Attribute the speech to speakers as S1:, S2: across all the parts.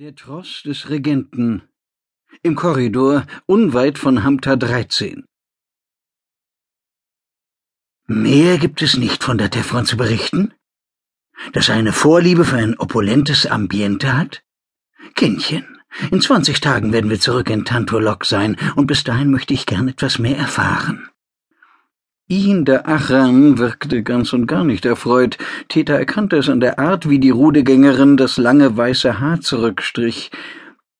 S1: Der Tross des Regenten im Korridor unweit von Hamta 13. Mehr gibt es nicht von der Tefron zu berichten? Dass er eine Vorliebe für ein opulentes Ambiente hat? Kindchen, in zwanzig Tagen werden wir zurück in Tanturlok sein, und bis dahin möchte ich gern etwas mehr erfahren. Ihn der Achran wirkte ganz und gar nicht erfreut. Teta erkannte es an der Art, wie die Rudegängerin das lange weiße Haar zurückstrich.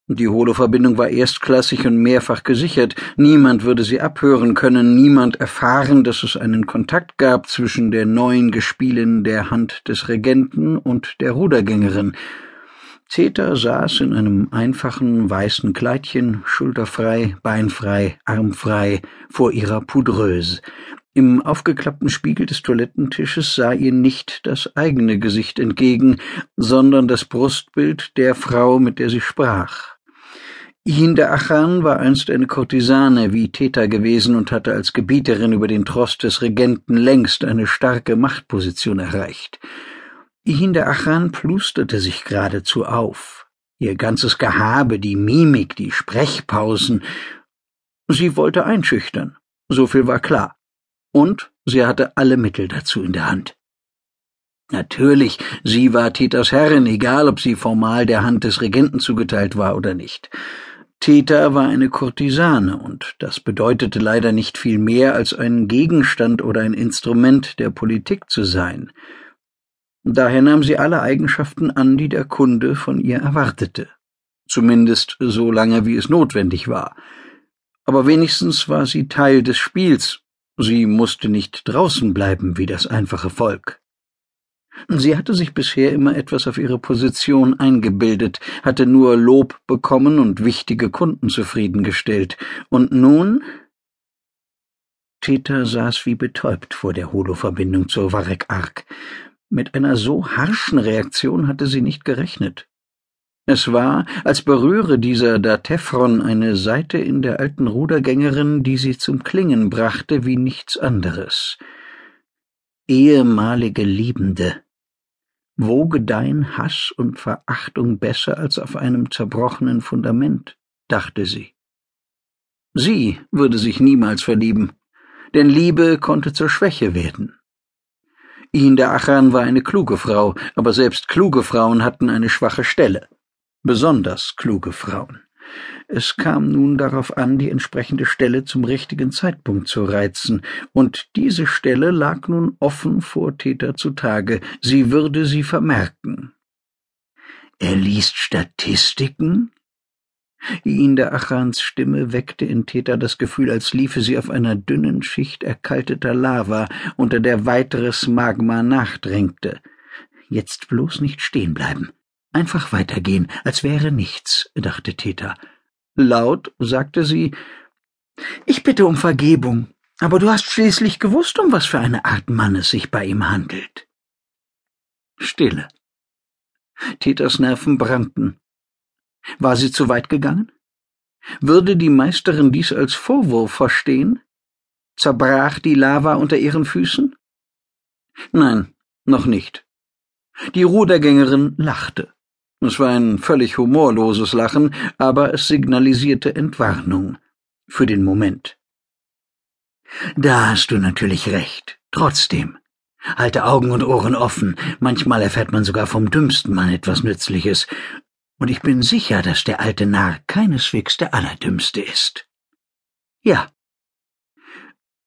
S1: Die Holo-Verbindung war erstklassig und mehrfach gesichert. Niemand würde sie abhören können, niemand erfahren, dass es einen Kontakt gab zwischen der neuen Gespielin der Hand des Regenten und der Rudergängerin. Zeta saß in einem einfachen weißen Kleidchen, schulterfrei, beinfrei, armfrei, vor ihrer Poudreuse. Im aufgeklappten Spiegel des Toilettentisches sah ihr nicht das eigene Gesicht entgegen, sondern das Brustbild der Frau, mit der sie sprach. Ihinde Achan war einst eine Kurtisane wie Theta gewesen und hatte als Gebieterin über den Tross des Regenten längst eine starke Machtposition erreicht. Ihinde Achan plusterte sich geradezu auf. Ihr ganzes Gehabe, die Mimik, die Sprechpausen. Sie wollte einschüchtern. So viel war klar und sie hatte alle Mittel dazu in der Hand. Natürlich, sie war Titas Herrin, egal ob sie formal der Hand des Regenten zugeteilt war oder nicht. Tita war eine Kurtisane, und das bedeutete leider nicht viel mehr, als ein Gegenstand oder ein Instrument der Politik zu sein. Daher nahm sie alle Eigenschaften an, die der Kunde von ihr erwartete. Zumindest so lange, wie es notwendig war. Aber wenigstens war sie Teil des Spiels Sie musste nicht draußen bleiben wie das einfache Volk. Sie hatte sich bisher immer etwas auf ihre Position eingebildet, hatte nur Lob bekommen und wichtige Kunden zufriedengestellt. Und nun? Tita saß wie betäubt vor der Holo-Verbindung zur Warek Ark. Mit einer so harschen Reaktion hatte sie nicht gerechnet. Es war, als berühre dieser Datefron eine Seite in der alten Rudergängerin, die sie zum Klingen brachte wie nichts anderes. Ehemalige Liebende. Wo gedeihen Hass und Verachtung besser als auf einem zerbrochenen Fundament, dachte sie. Sie würde sich niemals verlieben, denn Liebe konnte zur Schwäche werden. Ihn der Achan war eine kluge Frau, aber selbst kluge Frauen hatten eine schwache Stelle besonders kluge Frauen. Es kam nun darauf an, die entsprechende Stelle zum richtigen Zeitpunkt zu reizen, und diese Stelle lag nun offen vor Täter zutage, sie würde sie vermerken. Er liest Statistiken? In der Achans Stimme weckte in Täter das Gefühl, als liefe sie auf einer dünnen Schicht erkalteter Lava, unter der weiteres Magma nachdrängte. Jetzt bloß nicht stehen bleiben. Einfach weitergehen, als wäre nichts, dachte Theta. Laut sagte sie Ich bitte um Vergebung, aber du hast schließlich gewusst, um was für eine Art Mann es sich bei ihm handelt. Stille. Thetas Nerven brannten. War sie zu weit gegangen? Würde die Meisterin dies als Vorwurf verstehen? Zerbrach die Lava unter ihren Füßen? Nein, noch nicht. Die Rudergängerin lachte. Es war ein völlig humorloses Lachen, aber es signalisierte Entwarnung. Für den Moment. Da hast du natürlich recht. Trotzdem. Halte Augen und Ohren offen. Manchmal erfährt man sogar vom dümmsten Mann etwas Nützliches. Und ich bin sicher, dass der alte Narr keineswegs der Allerdümmste ist. Ja.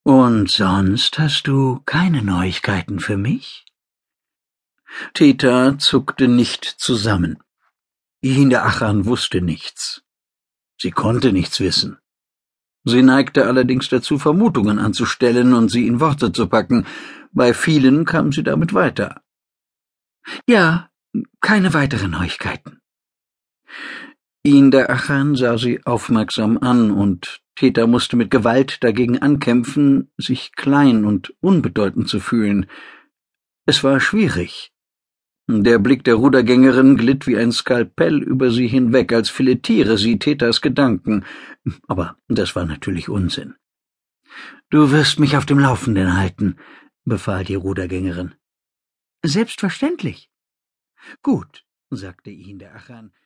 S1: Und sonst hast du keine Neuigkeiten für mich? Theta zuckte nicht zusammen. Ihinde Achan wusste nichts. Sie konnte nichts wissen. Sie neigte allerdings dazu, Vermutungen anzustellen und sie in Worte zu packen. Bei vielen kam sie damit weiter. Ja, keine weiteren Neuigkeiten. Ihinde Achan sah sie aufmerksam an, und Theta musste mit Gewalt dagegen ankämpfen, sich klein und unbedeutend zu fühlen. Es war schwierig. Der Blick der Rudergängerin glitt wie ein Skalpell über sie hinweg, als filetiere sie Thetas Gedanken. Aber das war natürlich Unsinn. Du wirst mich auf dem Laufenden halten, befahl die Rudergängerin. Selbstverständlich. Gut, sagte ihn der Achan.